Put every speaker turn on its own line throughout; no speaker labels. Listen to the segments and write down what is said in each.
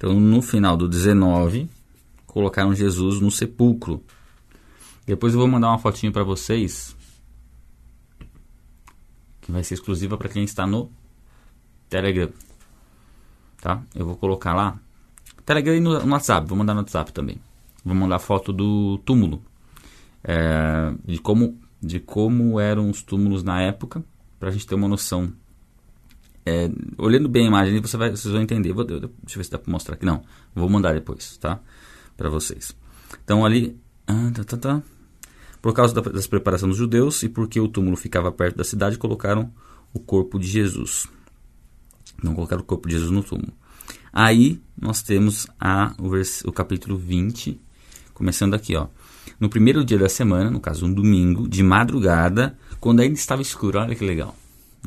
Então, no final do 19, colocaram Jesus no sepulcro. Depois eu vou mandar uma fotinho para vocês, que vai ser exclusiva para quem está no Telegram. Tá? Eu vou colocar lá. Telegram e no, WhatsApp, vou mandar no WhatsApp também. Vou mandar foto do túmulo. É, de, como, de como eram os túmulos na época, para a gente ter uma noção é, olhando bem a imagem, você vai, vocês vão entender. Vou, deixa eu ver se dá para mostrar aqui. Não, vou mandar depois, tá? Para vocês. Então ali, ah, tá, tá, tá. por causa da, das preparações dos judeus e porque o túmulo ficava perto da cidade, colocaram o corpo de Jesus. Não colocaram o corpo de Jesus no túmulo. Aí nós temos a, o, vers, o capítulo 20, começando aqui, ó. No primeiro dia da semana, no caso um domingo, de madrugada, quando ainda estava escuro, olha que legal.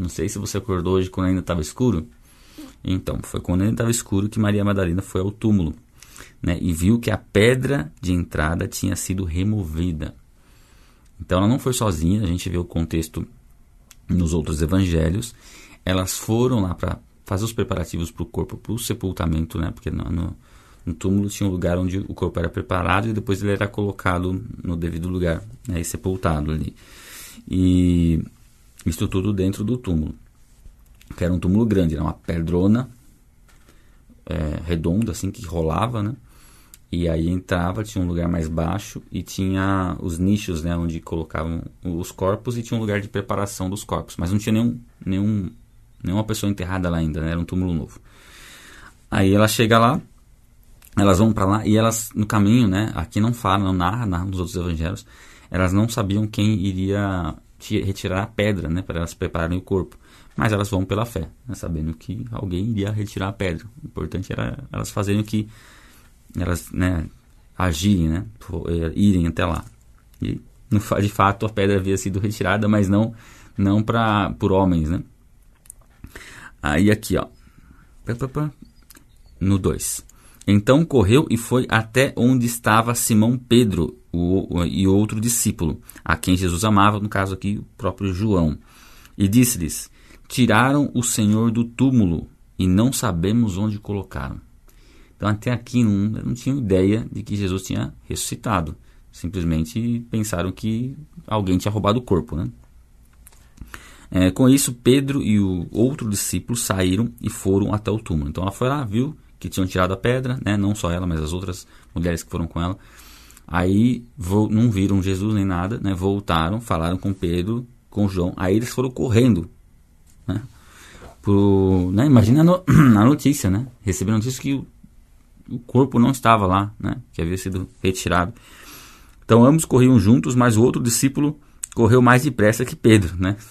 Não sei se você acordou hoje quando ainda estava escuro. Então, foi quando ainda estava escuro que Maria Madalena foi ao túmulo né, e viu que a pedra de entrada tinha sido removida. Então, ela não foi sozinha, a gente vê o contexto nos outros evangelhos. Elas foram lá para fazer os preparativos para o corpo, para o sepultamento, né, porque no, no, no, túmulo tinha um lugar onde o corpo era preparado e depois ele era colocado no devido lugar né, e sepultado ali. E isso tudo dentro do túmulo. Que era um túmulo grande, era uma pedrona é, redonda, assim, que rolava, né? E aí entrava, tinha um lugar mais baixo e tinha os nichos, né? Onde colocavam os corpos e tinha um lugar de preparação dos corpos. Mas não tinha nenhum, nenhum, nenhuma pessoa enterrada lá ainda, né? Era um túmulo novo. Aí ela chega lá, elas vão para lá e elas, no caminho, né? Aqui não fala, não narra, narra nos outros evangelhos. Elas não sabiam quem iria retirar a pedra, né, para elas prepararem o corpo. Mas elas vão pela fé, né, sabendo que alguém iria retirar a pedra. O importante era elas fazerem o que elas, né, agirem, né, eh, irem até lá. E de fato a pedra havia sido retirada, mas não não para por homens, né? Aí aqui, ó. No 2. Então correu e foi até onde estava Simão Pedro o, e outro discípulo, a quem Jesus amava, no caso aqui o próprio João. E disse-lhes: Tiraram o Senhor do túmulo e não sabemos onde colocaram. Então até aqui não, não tinham ideia de que Jesus tinha ressuscitado. Simplesmente pensaram que alguém tinha roubado o corpo, né? É, com isso, Pedro e o outro discípulo saíram e foram até o túmulo. Então ela foi lá, viu que tinham tirado a pedra, né? não só ela, mas as outras mulheres que foram com ela. Aí não viram Jesus nem nada, né? voltaram, falaram com Pedro, com João. Aí eles foram correndo. Né? Pro, né? Imagina no, a notícia, né? Receberam notícia que o, o corpo não estava lá, né? que havia sido retirado. Então ambos corriam juntos, mas o outro discípulo correu mais depressa que Pedro, né?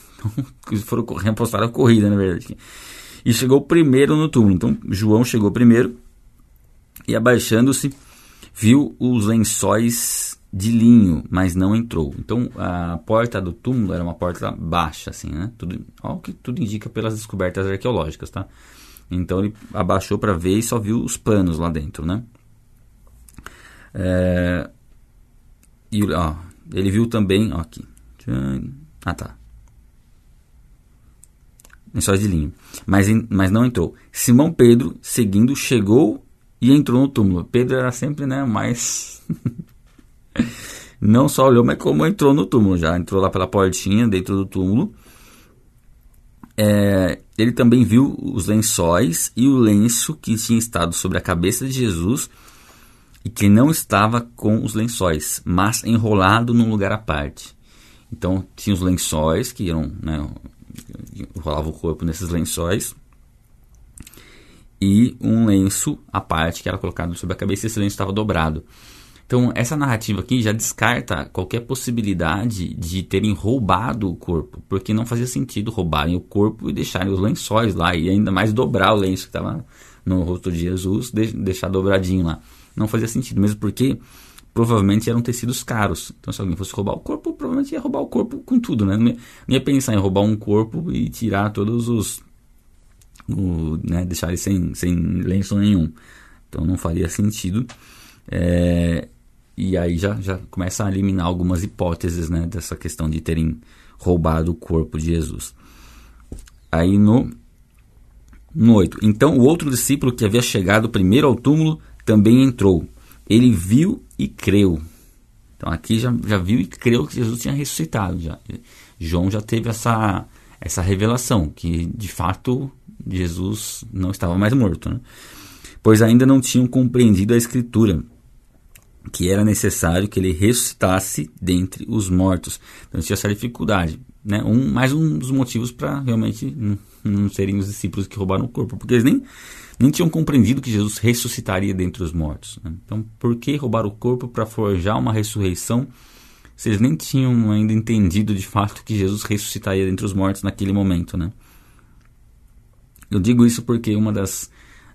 Então, foram correndo, apostaram a corrida, na verdade e chegou primeiro no túmulo. Então João chegou primeiro e abaixando-se viu os lençóis de linho, mas não entrou. Então a porta do túmulo era uma porta baixa, assim, né? Tudo, o que tudo indica pelas descobertas arqueológicas, tá? Então ele abaixou para ver e só viu os panos lá dentro, né? É, e ó, ele viu também, ó, aqui. Ah, tá lençóis de linho, mas, mas não entrou. Simão Pedro, seguindo, chegou e entrou no túmulo. Pedro era sempre né, mais. não só olhou, mas como entrou no túmulo. Já entrou lá pela portinha dentro do túmulo. É, ele também viu os lençóis e o lenço que tinha estado sobre a cabeça de Jesus e que não estava com os lençóis, mas enrolado num lugar à parte. Então tinha os lençóis que eram né, rolava o corpo nesses lençóis e um lenço à parte que era colocado sobre a cabeça e esse lenço estava dobrado. Então, essa narrativa aqui já descarta qualquer possibilidade de terem roubado o corpo, porque não fazia sentido roubarem o corpo e deixarem os lençóis lá, e ainda mais dobrar o lenço que estava no rosto de Jesus, deixar dobradinho lá. Não fazia sentido, mesmo porque provavelmente eram tecidos caros. Então, se alguém fosse roubar o corpo, provavelmente ia roubar o corpo com tudo, né? Não ia, pensar em roubar um corpo e tirar todos os. O, né, deixar ele sem, sem lenço nenhum. Então, não faria sentido. É, e aí já, já começa a eliminar algumas hipóteses né, dessa questão de terem roubado o corpo de Jesus. Aí no No 8. Então o outro discípulo que havia chegado primeiro ao túmulo também entrou. Ele viu e creu. Então aqui já, já viu e creu que Jesus tinha ressuscitado. Já. João já teve essa, essa revelação, que de fato Jesus não estava mais morto. Né? Pois ainda não tinham compreendido a Escritura, que era necessário que ele ressuscitasse dentre os mortos. Então tinha essa dificuldade. Né? Um, mais um dos motivos para realmente não, não serem os discípulos que roubaram o corpo, porque eles nem, nem tinham compreendido que Jesus ressuscitaria dentre os mortos. Né? Então, por que roubar o corpo para forjar uma ressurreição? Se eles nem tinham ainda entendido de fato que Jesus ressuscitaria dentre os mortos naquele momento, né? Eu digo isso porque uma das,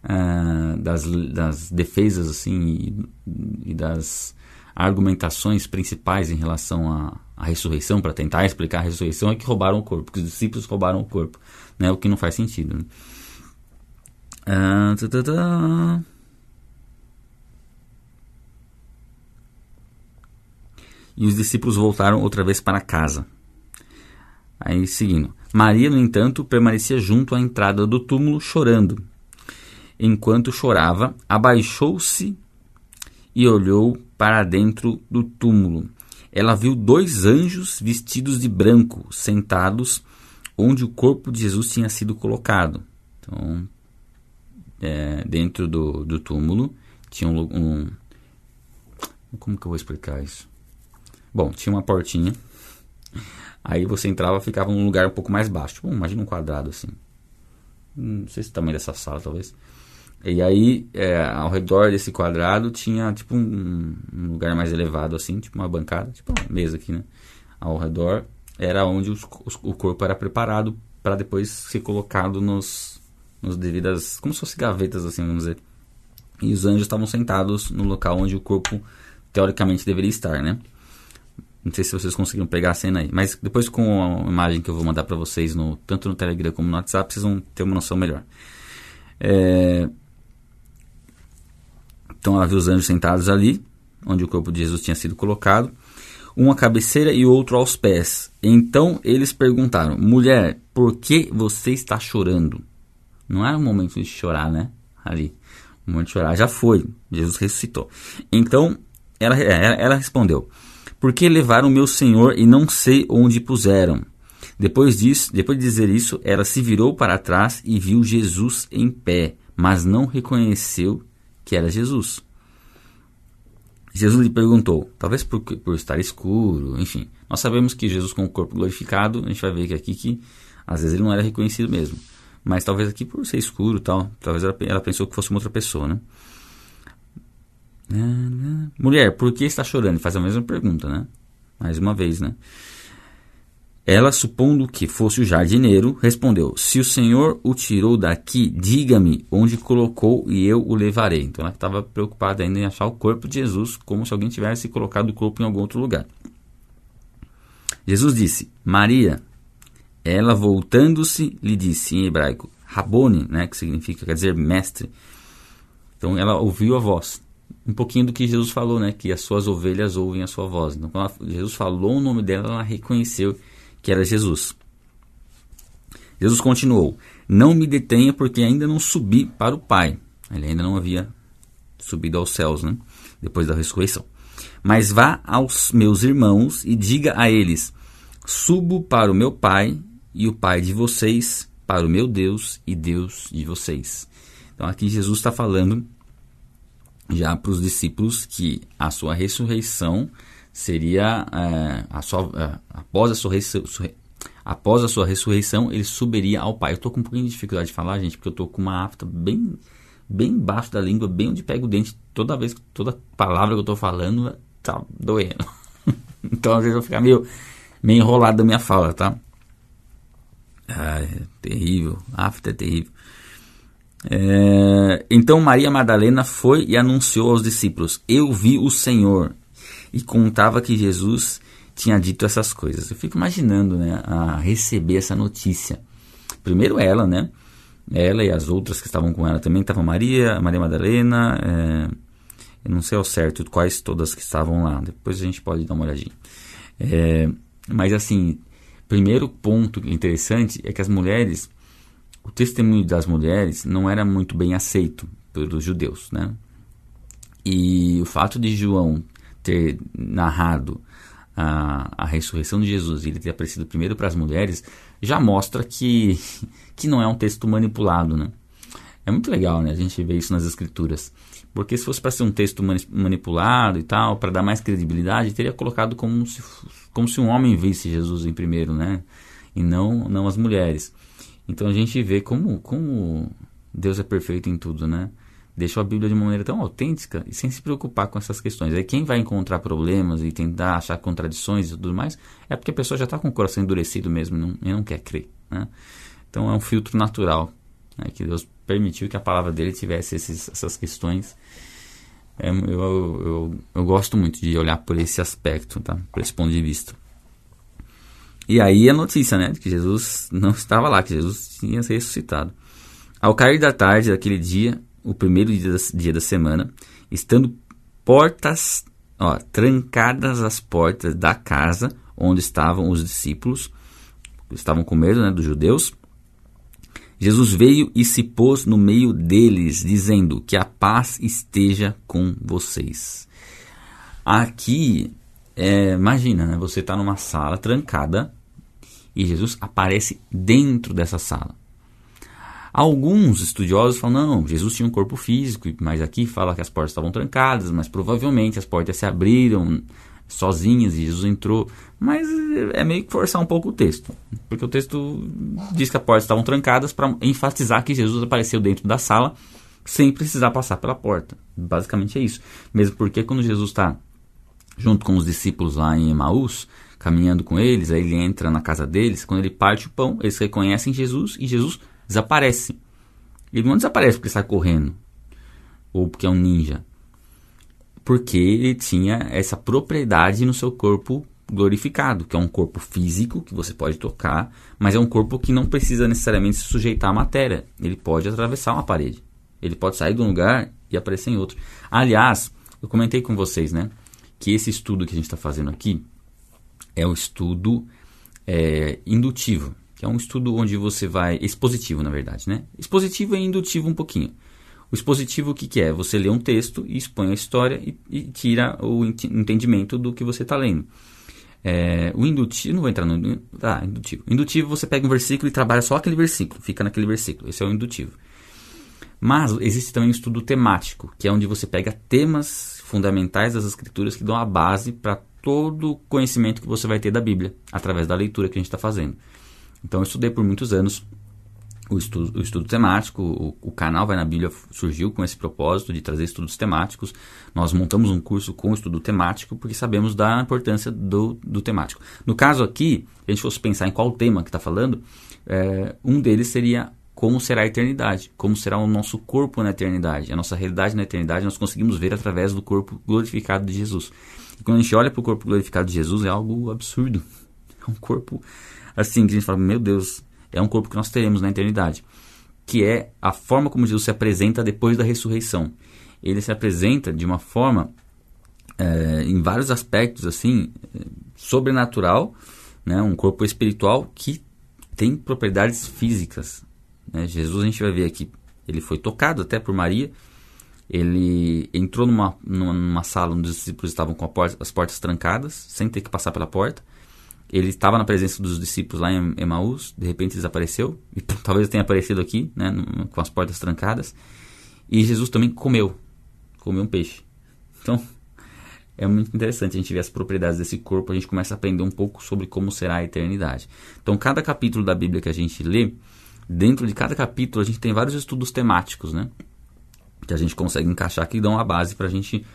uh, das, das, defesas assim e, e das argumentações principais em relação à, à ressurreição, para tentar explicar a ressurreição, é que roubaram o corpo, que os discípulos roubaram o corpo, né? o que não faz sentido. Né? Uh, E os discípulos voltaram outra vez para casa. Aí seguindo. Maria, no entanto, permanecia junto à entrada do túmulo chorando. Enquanto chorava, abaixou-se e olhou para dentro do túmulo. Ela viu dois anjos vestidos de branco, sentados onde o corpo de Jesus tinha sido colocado. Então, é, dentro do, do túmulo tinha um, um. Como que eu vou explicar isso? Bom, tinha uma portinha. Aí você entrava ficava num lugar um pouco mais baixo. Tipo, imagina um quadrado assim. Não sei se o tamanho dessa sala, talvez. E aí, é, ao redor desse quadrado tinha tipo um, um, lugar mais elevado, assim, tipo uma bancada, tipo uma mesa aqui, né? Ao redor era onde os, os, o corpo era preparado para depois ser colocado nos, nos devidas, como se fossem gavetas, assim, vamos dizer. E os anjos estavam sentados no local onde o corpo teoricamente deveria estar, né? Não sei se vocês conseguiram pegar a cena aí, mas depois com a imagem que eu vou mandar para vocês no tanto no Telegram como no WhatsApp, vocês vão ter uma noção melhor. É, então ela viu os anjos sentados ali, onde o corpo de Jesus tinha sido colocado, um à cabeceira e outro aos pés. Então eles perguntaram: Mulher, por que você está chorando? Não era um momento de chorar, né? Ali. O momento de chorar já foi. Jesus ressuscitou. Então ela, ela, ela respondeu: Por que levaram meu senhor e não sei onde puseram? Depois disso, depois de dizer isso, ela se virou para trás e viu Jesus em pé, mas não reconheceu que era Jesus. Jesus lhe perguntou, talvez por, por estar escuro, enfim. Nós sabemos que Jesus com o corpo glorificado, a gente vai ver que aqui que às vezes ele não era reconhecido mesmo. Mas talvez aqui por ser escuro tal, talvez ela, ela pensou que fosse uma outra pessoa, né? Mulher, por que está chorando? Faz a mesma pergunta, né? Mais uma vez, né? Ela, supondo que fosse o jardineiro, respondeu: Se o Senhor o tirou daqui, diga-me onde colocou e eu o levarei. Então ela estava preocupada ainda em achar o corpo de Jesus, como se alguém tivesse colocado o corpo em algum outro lugar. Jesus disse: Maria. Ela, voltando-se, lhe disse em hebraico: Rabone, né, que significa, quer dizer, mestre. Então ela ouviu a voz. Um pouquinho do que Jesus falou, né, que as suas ovelhas ouvem a sua voz. Então quando Jesus falou o nome dela, ela reconheceu que era Jesus. Jesus continuou: Não me detenha, porque ainda não subi para o Pai. Ele ainda não havia subido aos céus, né? Depois da ressurreição. Mas vá aos meus irmãos e diga a eles: Subo para o meu Pai e o Pai de vocês, para o meu Deus e Deus de vocês. Então aqui Jesus está falando já para os discípulos que a sua ressurreição seria é, a sua, é, após, a sua após a sua ressurreição, ele subiria ao Pai. Eu estou com um pouquinho de dificuldade de falar, gente, porque eu estou com uma afta bem bem embaixo da língua, bem onde pega o dente. Toda vez, toda palavra que eu estou falando tá doendo. então às vezes eu ficar meio, meio enrolado da minha fala, tá? Ah, é terrível. Afta é terrível. É, então Maria Madalena foi e anunciou aos discípulos: Eu vi o Senhor e contava que Jesus tinha dito essas coisas. Eu fico imaginando, né, a receber essa notícia. Primeiro ela, né, ela e as outras que estavam com ela também, estavam Maria, Maria Madalena, é, eu não sei ao certo quais todas que estavam lá, depois a gente pode dar uma olhadinha. É, mas assim, primeiro ponto interessante é que as mulheres o testemunho das mulheres não era muito bem aceito pelos judeus, né? E o fato de João ter narrado a, a ressurreição de Jesus e ele ter aparecido primeiro para as mulheres já mostra que, que não é um texto manipulado, né? É muito legal, né? A gente vê isso nas escrituras. Porque se fosse para ser um texto manipulado e tal, para dar mais credibilidade, teria colocado como se, como se um homem visse Jesus em primeiro, né? E não, não as mulheres. Então a gente vê como, como Deus é perfeito em tudo, né? Deixou a Bíblia de uma maneira tão autêntica e sem se preocupar com essas questões. Aí quem vai encontrar problemas e tentar achar contradições e tudo mais, é porque a pessoa já está com o coração endurecido mesmo e não, e não quer crer, né? Então é um filtro natural né, que Deus permitiu que a palavra dele tivesse esses, essas questões. É, eu, eu, eu, gosto muito de olhar por esse aspecto, tá? por esse ponto de vista. E aí a notícia, né, de que Jesus não estava lá, que Jesus tinha ressuscitado. Ao cair da tarde daquele dia, o primeiro dia da, dia da semana, estando portas, ó, trancadas as portas da casa onde estavam os discípulos, estavam com medo, né, dos judeus, Jesus veio e se pôs no meio deles, dizendo: Que a paz esteja com vocês. Aqui, é, imagina, né? você está numa sala trancada e Jesus aparece dentro dessa sala. Alguns estudiosos falam: não, Jesus tinha um corpo físico, mas aqui fala que as portas estavam trancadas, mas provavelmente as portas se abriram sozinhas e Jesus entrou. Mas é meio que forçar um pouco o texto, porque o texto diz que as portas estavam trancadas para enfatizar que Jesus apareceu dentro da sala sem precisar passar pela porta. Basicamente é isso. Mesmo porque quando Jesus está junto com os discípulos lá em Emaús, caminhando com eles, aí ele entra na casa deles, quando ele parte o pão, eles reconhecem Jesus e Jesus desaparece. Ele não desaparece porque sai correndo ou porque é um ninja porque ele tinha essa propriedade no seu corpo glorificado, que é um corpo físico que você pode tocar, mas é um corpo que não precisa necessariamente se sujeitar à matéria. Ele pode atravessar uma parede. Ele pode sair de um lugar e aparecer em outro. Aliás, eu comentei com vocês, né, que esse estudo que a gente está fazendo aqui é o estudo é, indutivo, é um estudo onde você vai expositivo, na verdade, né? Expositivo e indutivo um pouquinho. O expositivo, o que, que é? Você lê um texto e expõe a história e, e tira o entendimento do que você está lendo. É, o indutivo, não vou entrar no. Ah, indutivo. Indutivo, você pega um versículo e trabalha só aquele versículo, fica naquele versículo. Esse é o indutivo. Mas existe também um estudo temático, que é onde você pega temas fundamentais das escrituras que dão a base para todo o conhecimento que você vai ter da Bíblia, através da leitura que a gente está fazendo. Então, eu estudei por muitos anos o estudo, o estudo temático, o, o, canal Vai na Bíblia surgiu com esse propósito de trazer estudos temáticos. Nós montamos um curso com estudo temático porque sabemos da importância do, do temático. No caso aqui, se a gente fosse pensar em qual tema que está falando, é, um deles seria como será a eternidade, como será o nosso corpo na eternidade. A nossa realidade na eternidade nós conseguimos ver através do corpo glorificado de Jesus. E quando a gente olha para o corpo glorificado de Jesus, é algo absurdo. É um corpo assim que a gente fala, meu Deus, é um corpo que nós teremos na eternidade, que é a forma como Jesus se apresenta depois da ressurreição. Ele se apresenta de uma forma, é, em vários aspectos, assim, sobrenatural, né? um corpo espiritual que tem propriedades físicas. Né? Jesus, a gente vai ver aqui, ele foi tocado até por Maria, ele entrou numa, numa sala onde os discípulos estavam com porta, as portas trancadas, sem ter que passar pela porta ele estava na presença dos discípulos lá em Emaús, de repente desapareceu, e talvez tenha aparecido aqui, né, com as portas trancadas. E Jesus também comeu, comeu um peixe. Então, é muito interessante a gente ver as propriedades desse corpo, a gente começa a aprender um pouco sobre como será a eternidade. Então, cada capítulo da Bíblia que a gente lê, dentro de cada capítulo a gente tem vários estudos temáticos, né? Que a gente consegue encaixar que dão a base para a gente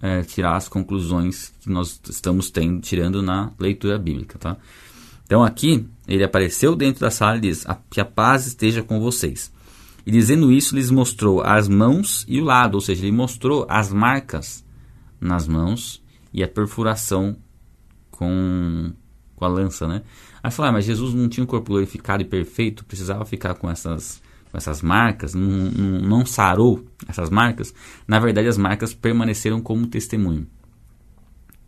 é, tirar as conclusões que nós estamos tendo, tirando na leitura bíblica, tá? Então aqui ele apareceu dentro da sala e diz: que a paz esteja com vocês. E dizendo isso, lhes mostrou as mãos e o lado, ou seja, ele mostrou as marcas nas mãos e a perfuração com, com a lança, né? Aí falou, ah, mas Jesus não tinha um corpo glorificado e perfeito, precisava ficar com essas essas marcas, não, não, não sarou essas marcas, na verdade as marcas permaneceram como testemunho.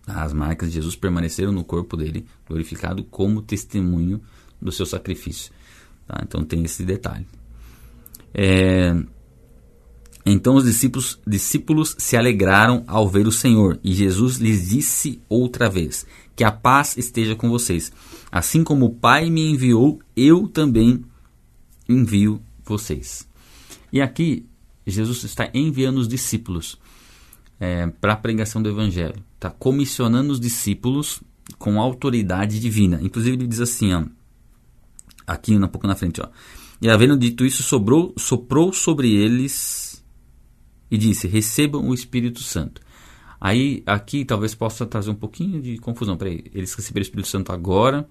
As marcas de Jesus permaneceram no corpo dele, glorificado como testemunho do seu sacrifício. Tá? Então tem esse detalhe. É, então os discípulos, discípulos se alegraram ao ver o Senhor, e Jesus lhes disse outra vez: Que a paz esteja com vocês. Assim como o Pai me enviou, eu também envio vocês. E aqui Jesus está enviando os discípulos é, para a pregação do Evangelho, está comissionando os discípulos com autoridade divina. Inclusive ele diz assim, ó, aqui um pouco na frente, ó. E havendo dito isso, sobrou, soprou sobre eles e disse: Recebam o Espírito Santo. Aí, aqui talvez possa trazer um pouquinho de confusão. Peraí, eles receberam o Espírito Santo agora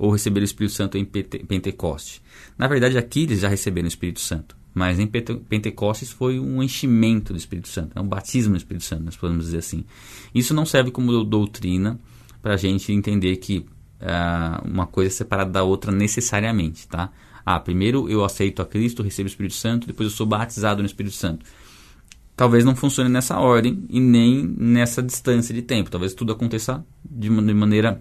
ou receberam o Espírito Santo em Pentecoste? Na verdade, aqui eles já receberam o Espírito Santo. Mas em Pentecostes foi um enchimento do Espírito Santo, é um batismo do Espírito Santo, nós podemos dizer assim. Isso não serve como doutrina para a gente entender que uh, uma coisa é separada da outra necessariamente, tá? Ah, primeiro eu aceito a Cristo, recebo o Espírito Santo, depois eu sou batizado no Espírito Santo. Talvez não funcione nessa ordem e nem nessa distância de tempo. Talvez tudo aconteça de maneira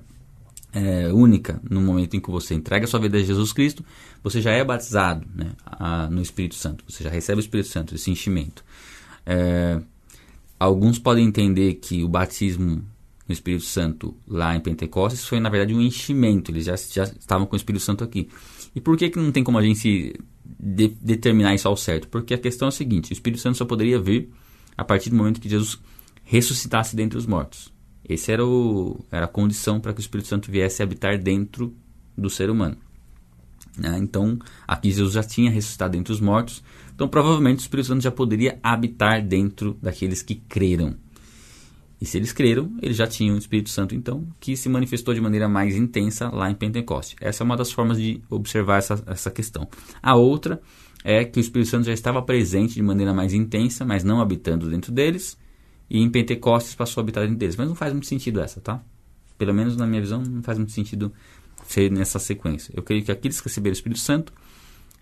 é, única no momento em que você entrega sua vida a Jesus Cristo, você já é batizado né, a, no Espírito Santo, você já recebe o Espírito Santo, esse enchimento. É, alguns podem entender que o batismo no Espírito Santo lá em Pentecostes foi na verdade um enchimento, eles já, já estavam com o Espírito Santo aqui. E por que, que não tem como a gente de, determinar isso ao certo? Porque a questão é a seguinte: o Espírito Santo só poderia vir a partir do momento que Jesus ressuscitasse dentre os mortos. Essa era, o, era a condição para que o Espírito Santo viesse habitar dentro do ser humano. Né? Então, aqui Jesus já tinha ressuscitado dentre os mortos, então provavelmente o Espírito Santo já poderia habitar dentro daqueles que creram. E se eles creram, eles já tinham o Espírito Santo, então, que se manifestou de maneira mais intensa lá em Pentecoste. Essa é uma das formas de observar essa, essa questão. A outra é que o Espírito Santo já estava presente de maneira mais intensa, mas não habitando dentro deles, e em Pentecostes passou a habitar dentro deles. Mas não faz muito sentido essa, tá? Pelo menos na minha visão, não faz muito sentido ser nessa sequência. Eu creio que aqueles que receberam o Espírito Santo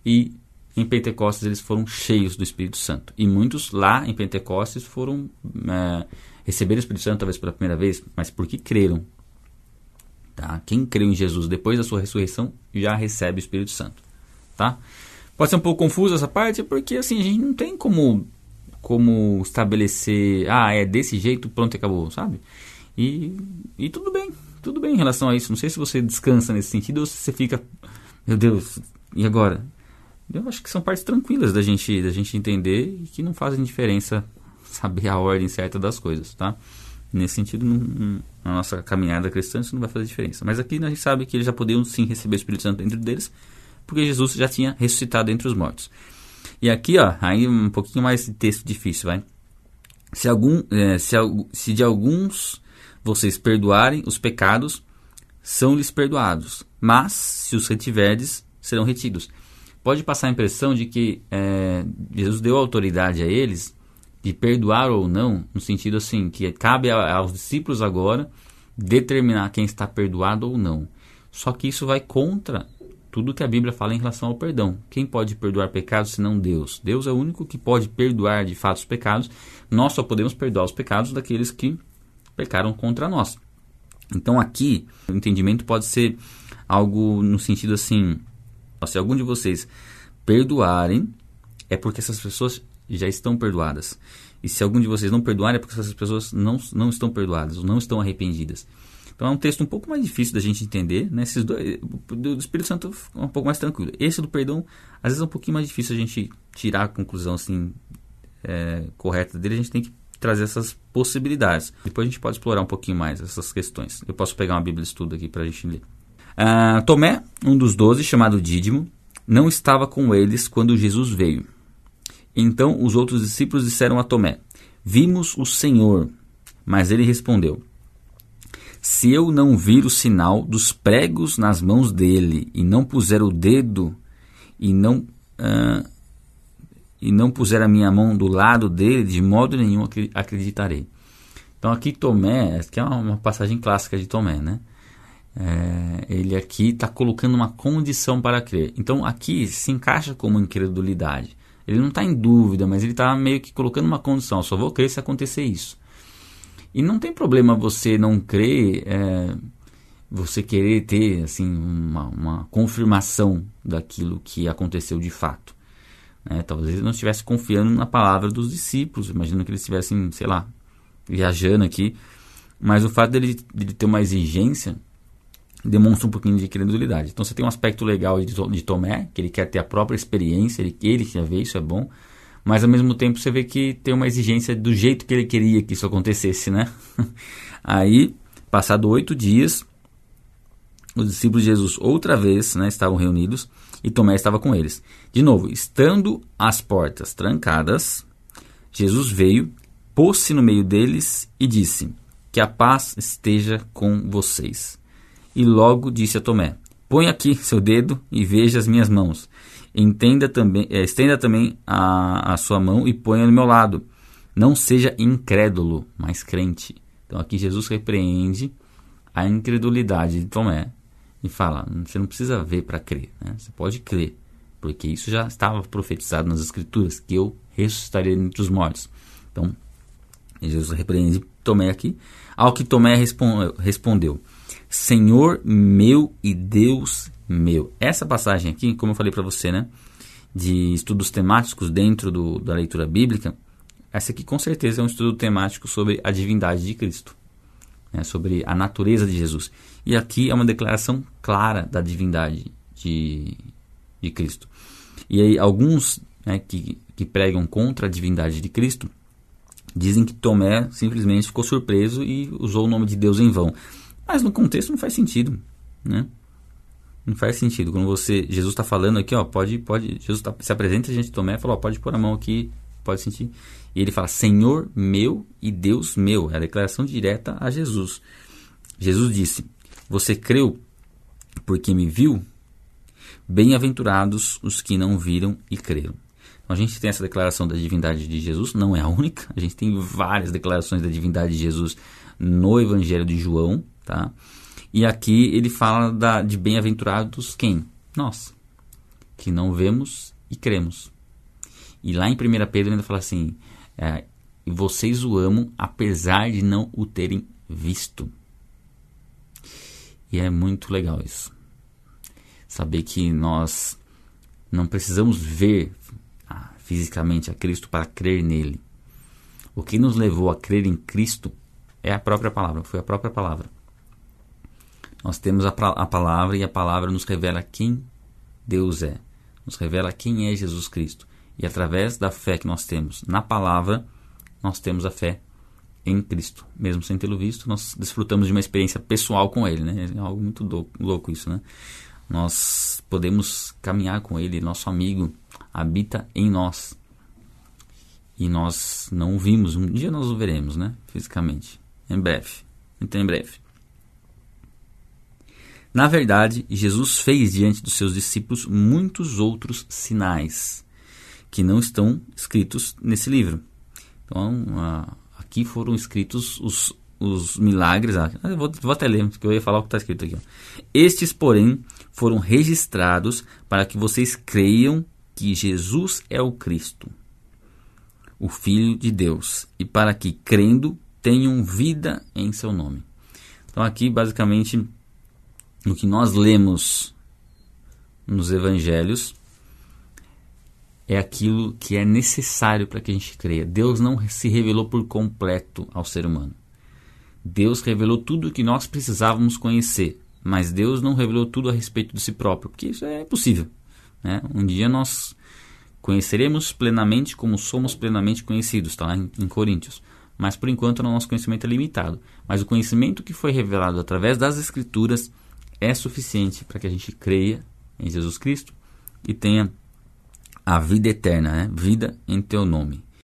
e em Pentecostes eles foram cheios do Espírito Santo. E muitos lá em Pentecostes foram é, receber o Espírito Santo talvez pela primeira vez, mas porque creram. Tá? Quem creu em Jesus depois da sua ressurreição já recebe o Espírito Santo. Tá? Pode ser um pouco confuso essa parte, porque assim, a gente não tem como como estabelecer, ah, é desse jeito, pronto, acabou, sabe? E, e tudo bem, tudo bem em relação a isso. Não sei se você descansa nesse sentido ou se você fica, meu Deus, e agora? Eu acho que são partes tranquilas da gente, da gente entender e que não fazem diferença saber a ordem certa das coisas, tá? Nesse sentido, não, na nossa caminhada cristã, isso não vai fazer diferença. Mas aqui a gente sabe que eles já podiam sim receber o Espírito Santo dentro deles, porque Jesus já tinha ressuscitado entre os mortos. E aqui, ó, aí um pouquinho mais de texto difícil, vai. Se, algum, é, se, se de alguns vocês perdoarem os pecados, são-lhes perdoados. Mas, se os retiverdes, serão retidos. Pode passar a impressão de que é, Jesus deu autoridade a eles de perdoar ou não, no sentido assim, que cabe a, aos discípulos agora determinar quem está perdoado ou não. Só que isso vai contra tudo que a Bíblia fala em relação ao perdão. Quem pode perdoar pecados senão Deus? Deus é o único que pode perdoar de fato os pecados. Nós só podemos perdoar os pecados daqueles que pecaram contra nós. Então aqui o entendimento pode ser algo no sentido assim: se algum de vocês perdoarem, é porque essas pessoas já estão perdoadas. E se algum de vocês não perdoarem, é porque essas pessoas não, não estão perdoadas, não estão arrependidas. Então é um texto um pouco mais difícil da gente entender, né? Esses dois, do Espírito Santo é um pouco mais tranquilo. Esse do perdão, às vezes é um pouquinho mais difícil a gente tirar a conclusão assim é, correta dele. A gente tem que trazer essas possibilidades. Depois a gente pode explorar um pouquinho mais essas questões. Eu posso pegar uma Bíblia de estudo aqui para a gente ler. Ah, Tomé, um dos doze, chamado Dídimo, não estava com eles quando Jesus veio. Então os outros discípulos disseram a Tomé: Vimos o Senhor. Mas ele respondeu: se eu não vir o sinal dos pregos nas mãos dele e não puser o dedo e não uh, e não puser a minha mão do lado dele, de modo nenhum acreditarei. Então aqui Tomé, que é uma passagem clássica de Tomé, né? É, ele aqui está colocando uma condição para crer. Então aqui se encaixa como incredulidade. Ele não está em dúvida, mas ele está meio que colocando uma condição. Só vou crer se acontecer isso. E não tem problema você não crer, é, você querer ter assim uma, uma, confirmação daquilo que aconteceu de fato. Né? Talvez ele não estivesse confiando na palavra dos discípulos. Imagino que eles estivessem, sei lá, viajando aqui. Mas o fato dele, dele ter uma exigência demonstra um pouquinho de credulidade. Então você tem um aspecto legal de, Tomé, que ele quer ter a própria experiência, ele, ele ver, isso é bom. Mas ao mesmo tempo você vê que tem uma exigência do jeito que ele queria que isso acontecesse, né? Aí, passado oito dias, os discípulos de Jesus outra vez né, estavam reunidos e Tomé estava com eles. De novo, estando as portas trancadas, Jesus veio, pôs-se no meio deles e disse: Que a paz esteja com vocês. E logo disse a Tomé: Põe aqui seu dedo e veja as minhas mãos. Entenda também, é, estenda também a, a sua mão e ponha no meu lado. Não seja incrédulo, mas crente. Então aqui Jesus repreende a incredulidade de Tomé e fala: você não precisa ver para crer, né? você pode crer, porque isso já estava profetizado nas Escrituras, que eu ressuscitaria entre os mortos. Então, Jesus repreende Tomé aqui, ao que Tomé respondeu: Senhor meu e Deus meu. Essa passagem aqui, como eu falei para você, né, de estudos temáticos dentro do, da leitura bíblica, essa aqui com certeza é um estudo temático sobre a divindade de Cristo né, sobre a natureza de Jesus. E aqui é uma declaração clara da divindade de, de Cristo. E aí, alguns né, que, que pregam contra a divindade de Cristo dizem que Tomé simplesmente ficou surpreso e usou o nome de Deus em vão. Mas no contexto não faz sentido, né? Não faz sentido. Quando você Jesus está falando aqui, ó, pode, pode. Jesus tá, se apresenta a gente Tomé e fala, ó, pode pôr a mão aqui, pode sentir. E ele fala: Senhor meu e Deus meu. É a declaração direta a Jesus. Jesus disse: Você creu porque me viu? Bem-aventurados os que não viram e creram. Então, a gente tem essa declaração da divindade de Jesus, não é a única. A gente tem várias declarações da divindade de Jesus no Evangelho de João, tá? E aqui ele fala da, de bem-aventurados quem? Nós, que não vemos e cremos. E lá em 1 Pedro ainda fala assim: é, vocês o amam apesar de não o terem visto. E é muito legal isso. Saber que nós não precisamos ver ah, fisicamente a Cristo para crer nele. O que nos levou a crer em Cristo é a própria palavra, foi a própria palavra. Nós temos a, a palavra e a palavra nos revela quem Deus é, nos revela quem é Jesus Cristo. E através da fé que nós temos na palavra, nós temos a fé em Cristo. Mesmo sem tê-lo visto, nós desfrutamos de uma experiência pessoal com Ele. Né? É algo muito louco isso. Né? Nós podemos caminhar com Ele, nosso amigo habita em nós. E nós não o vimos. Um dia nós o veremos, né? Fisicamente. Em breve. Então, em breve. Na verdade, Jesus fez diante dos seus discípulos muitos outros sinais que não estão escritos nesse livro. Então, aqui foram escritos os, os milagres. Ah, vou, vou até ler, porque eu ia falar o que está escrito aqui. Estes, porém, foram registrados para que vocês creiam que Jesus é o Cristo, o Filho de Deus, e para que, crendo, tenham vida em seu nome. Então, aqui, basicamente, no que nós lemos nos evangelhos, é aquilo que é necessário para que a gente creia. Deus não se revelou por completo ao ser humano. Deus revelou tudo o que nós precisávamos conhecer, mas Deus não revelou tudo a respeito de si próprio, porque isso é impossível. Né? Um dia nós conheceremos plenamente como somos plenamente conhecidos, está lá em, em Coríntios. Mas por enquanto o nosso conhecimento é limitado. Mas o conhecimento que foi revelado através das Escrituras é suficiente para que a gente creia em Jesus Cristo e tenha a vida eterna, né? vida em teu nome.